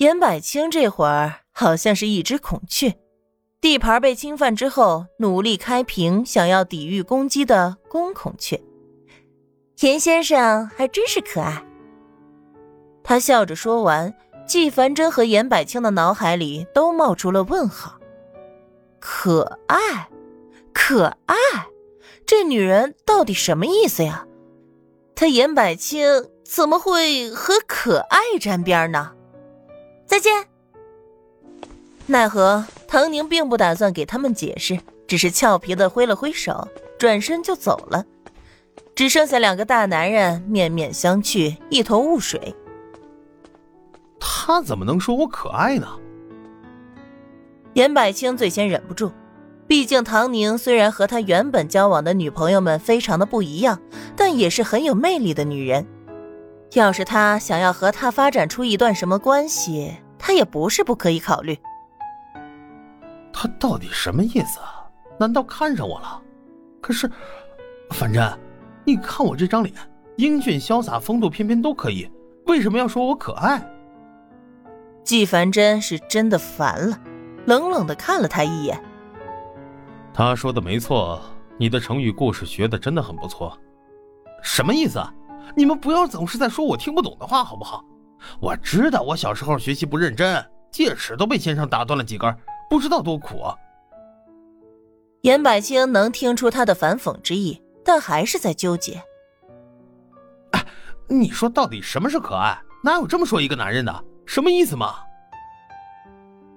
严百清这会儿好像是一只孔雀，地盘被侵犯之后，努力开屏，想要抵御攻击的公孔雀。严先生还真是可爱。他笑着说完，季凡真和严百清的脑海里都冒出了问号。可爱，可爱，这女人到底什么意思呀？他严百清怎么会和可爱沾边呢？再见。奈何唐宁并不打算给他们解释，只是俏皮的挥了挥手，转身就走了。只剩下两个大男人面面相觑，一头雾水。他怎么能说我可爱呢？严百清最先忍不住，毕竟唐宁虽然和他原本交往的女朋友们非常的不一样，但也是很有魅力的女人。要是他想要和她发展出一段什么关系，他也不是不可以考虑。他到底什么意思？难道看上我了？可是，反正，你看我这张脸，英俊潇洒、风度翩翩都可以，为什么要说我可爱？季凡真是真的烦了。冷冷的看了他一眼。他说的没错，你的成语故事学的真的很不错。什么意思？你们不要总是在说我听不懂的话，好不好？我知道我小时候学习不认真，戒尺都被先生打断了几根，不知道多苦啊。严百清能听出他的反讽之意，但还是在纠结。哎，你说到底什么是可爱？哪有这么说一个男人的？什么意思嘛？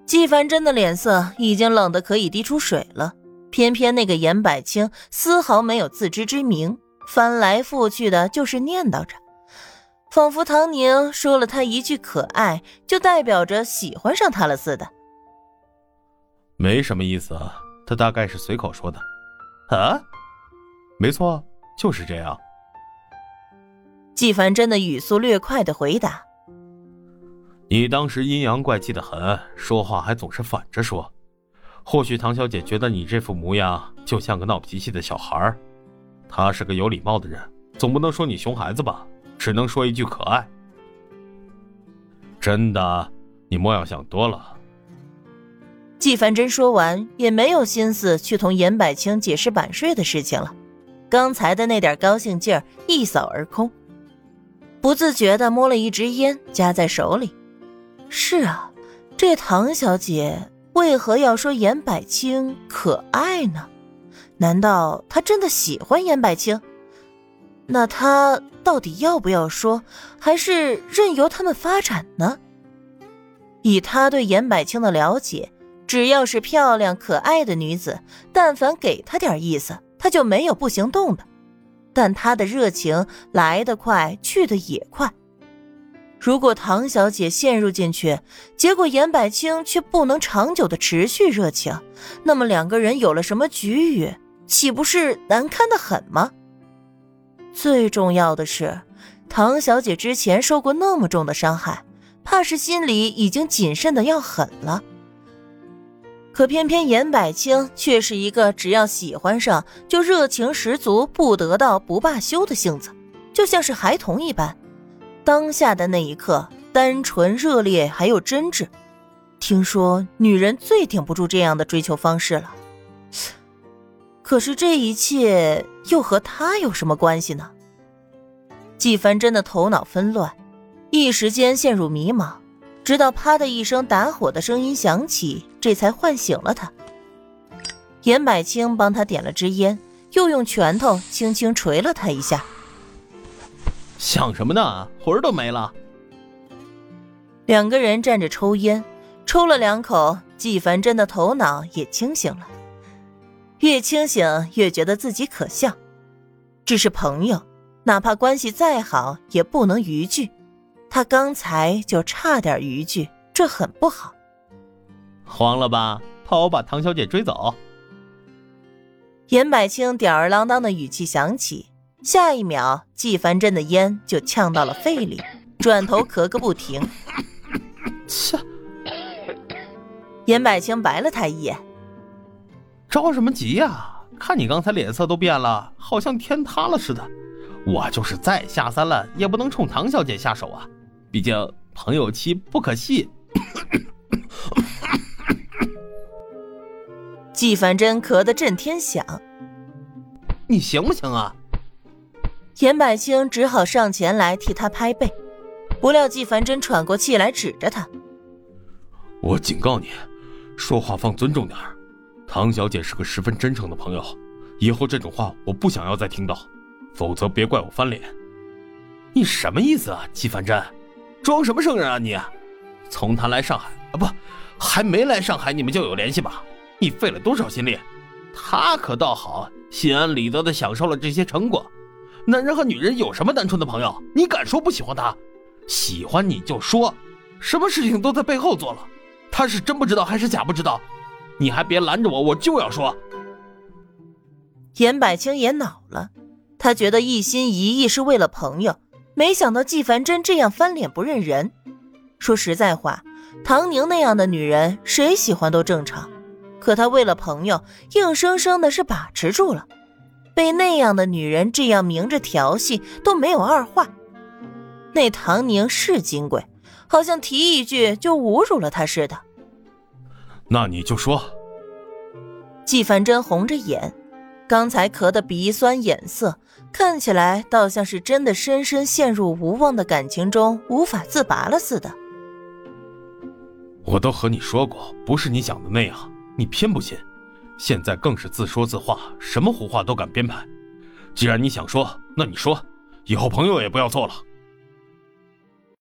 季凡真的脸色已经冷得可以滴出水了，偏偏那个严百清丝毫没有自知之明，翻来覆去的就是念叨着，仿佛唐宁说了他一句可爱，就代表着喜欢上他了似的。没什么意思，他大概是随口说的。啊，没错，就是这样。纪凡真的语速略快的回答。你当时阴阳怪气的很，说话还总是反着说。或许唐小姐觉得你这副模样就像个闹脾气的小孩他是个有礼貌的人，总不能说你熊孩子吧？只能说一句可爱。真的，你莫要想多了。季凡真说完，也没有心思去同严百清解释版税的事情了。刚才的那点高兴劲儿一扫而空，不自觉的摸了一支烟，夹在手里。是啊，这唐小姐为何要说严百清可爱呢？难道他真的喜欢严百清？那他到底要不要说，还是任由他们发展呢？以他对严百清的了解，只要是漂亮可爱的女子，但凡给他点意思，他就没有不行动的。但他的热情来得快，去得也快。如果唐小姐陷入进去，结果严百清却不能长久的持续热情，那么两个人有了什么局域，岂不是难堪的很吗？最重要的是，唐小姐之前受过那么重的伤害，怕是心里已经谨慎的要狠了。可偏偏严百清却是一个只要喜欢上就热情十足、不得到不罢休的性子，就像是孩童一般。当下的那一刻，单纯、热烈，还有真挚。听说女人最顶不住这样的追求方式了。可是这一切又和他有什么关系呢？纪凡真的头脑纷乱，一时间陷入迷茫。直到啪的一声打火的声音响起，这才唤醒了他。严百清帮他点了支烟，又用拳头轻轻捶了他一下。想什么呢？魂儿都没了。两个人站着抽烟，抽了两口，纪凡真的头脑也清醒了。越清醒越觉得自己可笑。只是朋友，哪怕关系再好，也不能逾矩。他刚才就差点逾矩，这很不好。慌了吧？怕我把唐小姐追走？严百清吊儿郎当的语气响起。下一秒，季凡真的烟就呛到了肺里，转头咳个不停。切！严百清白了他一眼：“着什么急呀？看你刚才脸色都变了，好像天塌了似的。我就是再下三滥，也不能冲唐小姐下手啊！毕竟朋友妻不可戏。季凡真咳得震天响。你行不行啊？田百清只好上前来替他拍背，不料季凡真喘过气来，指着他：“我警告你，说话放尊重点儿。”唐小姐是个十分真诚的朋友，以后这种话我不想要再听到，否则别怪我翻脸。”你什么意思啊，季凡真？装什么圣人啊你？从他来上海啊不，还没来上海，你们就有联系吧？你费了多少心力？他可倒好，心安理得的享受了这些成果。男人和女人有什么单纯的朋友？你敢说不喜欢他？喜欢你就说，什么事情都在背后做了。他是真不知道还是假不知道？你还别拦着我，我就要说。严百清也恼了，他觉得一心一意是为了朋友，没想到季凡真这样翻脸不认人。说实在话，唐宁那样的女人谁喜欢都正常，可他为了朋友，硬生生的是把持住了。被那样的女人这样明着调戏都没有二话，那唐宁是金贵，好像提一句就侮辱了他似的。那你就说。季凡真红着眼，刚才咳得鼻酸眼涩，看起来倒像是真的深深陷入无望的感情中无法自拔了似的。我都和你说过，不是你想的那样，你偏不信。现在更是自说自话，什么胡话都敢编排。既然你想说，那你说，以后朋友也不要做了。